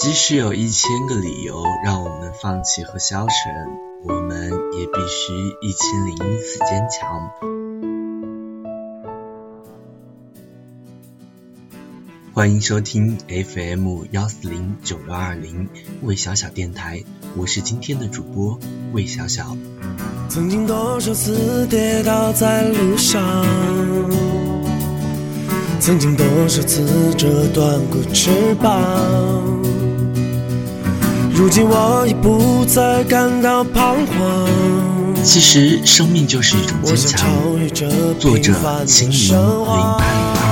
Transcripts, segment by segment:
即使有一千个理由让我们放弃和消沉，我们也必须一千零一次坚强。欢迎收听 FM 幺四零九六二零魏小小电台，我是今天的主播魏小小。曾经多少次跌倒在路上，曾经多少次折断过翅膀。如今我已不再感到彷徨。其实生命就是一种坚强。作者：青云零八零二。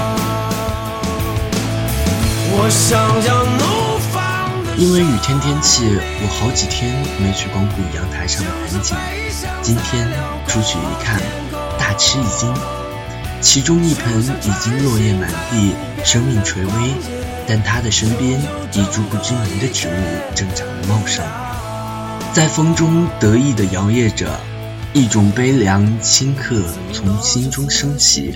因为雨天天气，我好几天没去光顾阳台上的盆景。今天出去一看，大吃一惊，其中一盆已经落叶满地，生命垂危。但他的身边，一株不知名的植物正长得茂盛，在风中得意地摇曳着，一种悲凉顷刻从心中升起。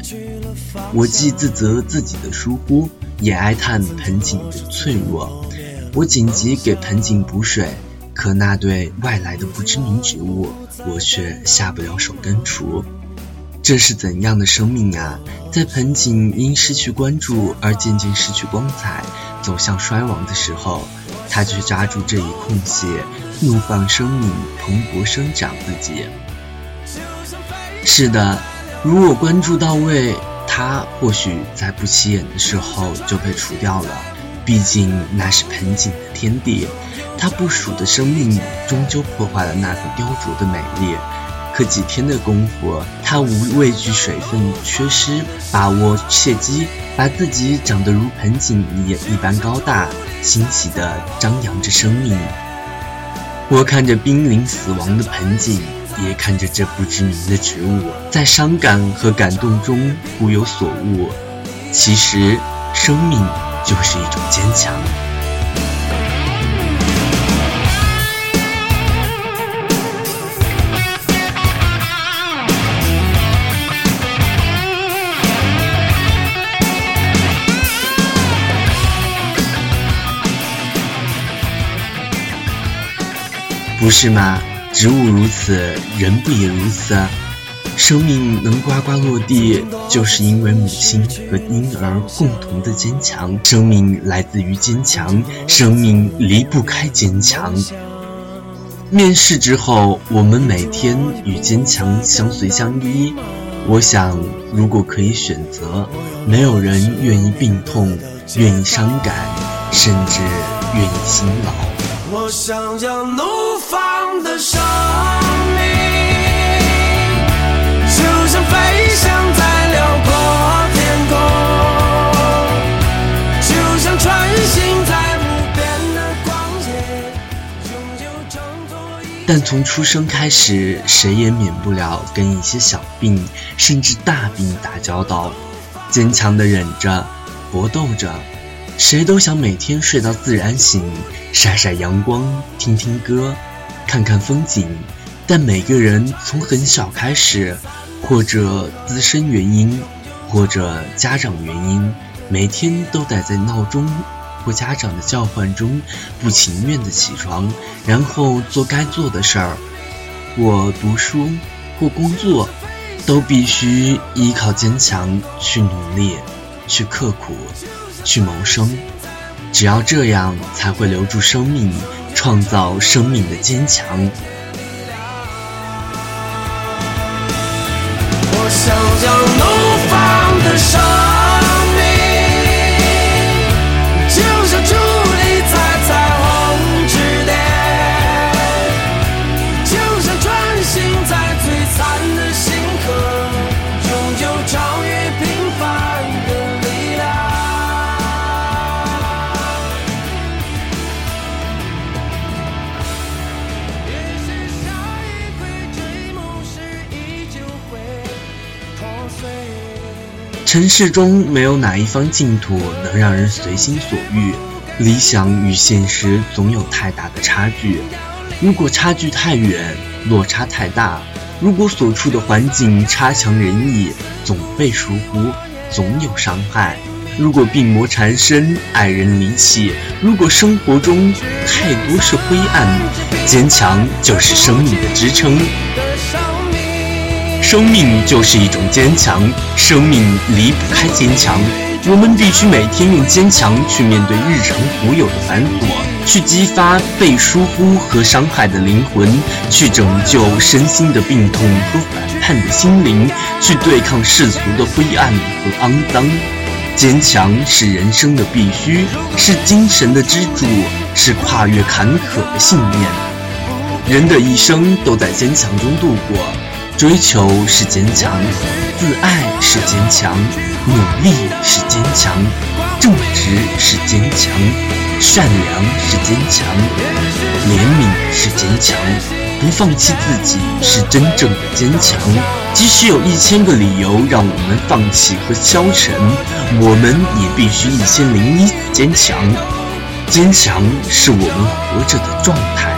我既自责自己的疏忽，也哀叹盆景的脆弱。我紧急给盆景补水，可那对外来的不知名植物，我却下不了手根除。这是怎样的生命啊！在盆景因失去关注而渐渐失去光彩，走向衰亡的时候，他却抓住这一空隙，怒放生命蓬勃生长自己。是的，如果关注到位，它或许在不起眼的时候就被除掉了。毕竟那是盆景的天地，它不属的生命终究破坏了那份雕琢的美丽。可几天的功夫，他无畏惧水分缺失，把握契机，把自己长得如盆景一一般高大，欣喜地张扬着生命。我看着濒临死亡的盆景，也看着这不知名的植物，在伤感和感动中忽有所悟。其实，生命就是一种坚强。不是吗？植物如此，人不也如此？生命能呱呱落地，就是因为母亲和婴儿共同的坚强。生命来自于坚强，生命离不开坚强。面试之后，我们每天与坚强相随相依。我想，如果可以选择，没有人愿意病痛，愿意伤感，甚至愿意辛劳。我想要怒。放的生命，就像飞翔在辽阔天空，就像穿行在无边的旷野，拥有挣脱一但从出生开始，谁也免不了跟一些小病甚至大病打交道，坚强的忍着，搏斗着。谁都想每天睡到自然醒，晒晒阳光，听听歌。看看风景，但每个人从很小开始，或者自身原因，或者家长原因，每天都得在闹钟或家长的叫唤中，不情愿的起床，然后做该做的事儿。我读书或工作，都必须依靠坚强去努力，去刻苦，去谋生。只要这样，才会留住生命。创造生命的坚强。我想要怒放的生城市中没有哪一方净土能让人随心所欲，理想与现实总有太大的差距。如果差距太远，落差太大；如果所处的环境差强人意，总被疏忽，总有伤害。如果病魔缠身，爱人离弃，如果生活中太多是灰暗，坚强就是生命的支撑。生命就是一种坚强，生命离不开坚强。我们必须每天用坚强去面对日常独有的繁琐，去激发被疏忽和伤害的灵魂，去拯救身心的病痛和反叛的心灵，去对抗世俗的灰暗和肮脏。坚强是人生的必须，是精神的支柱，是跨越坎坷的信念。人的一生都在坚强中度过，追求是坚强，自爱是坚强。努力是坚强，正直是坚强，善良是坚强，怜悯是坚强，不放弃自己是真正的坚强。即使有一千个理由让我们放弃和消沉，我们也必须一千零一次坚强。坚强是我们活着的状态。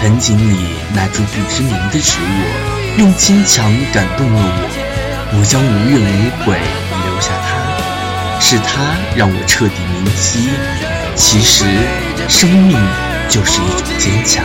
盆景里那株不知名的植物，用坚强感动了我，我将无怨无悔留。下他，是他让我彻底明晰，其实生命就是一种坚强。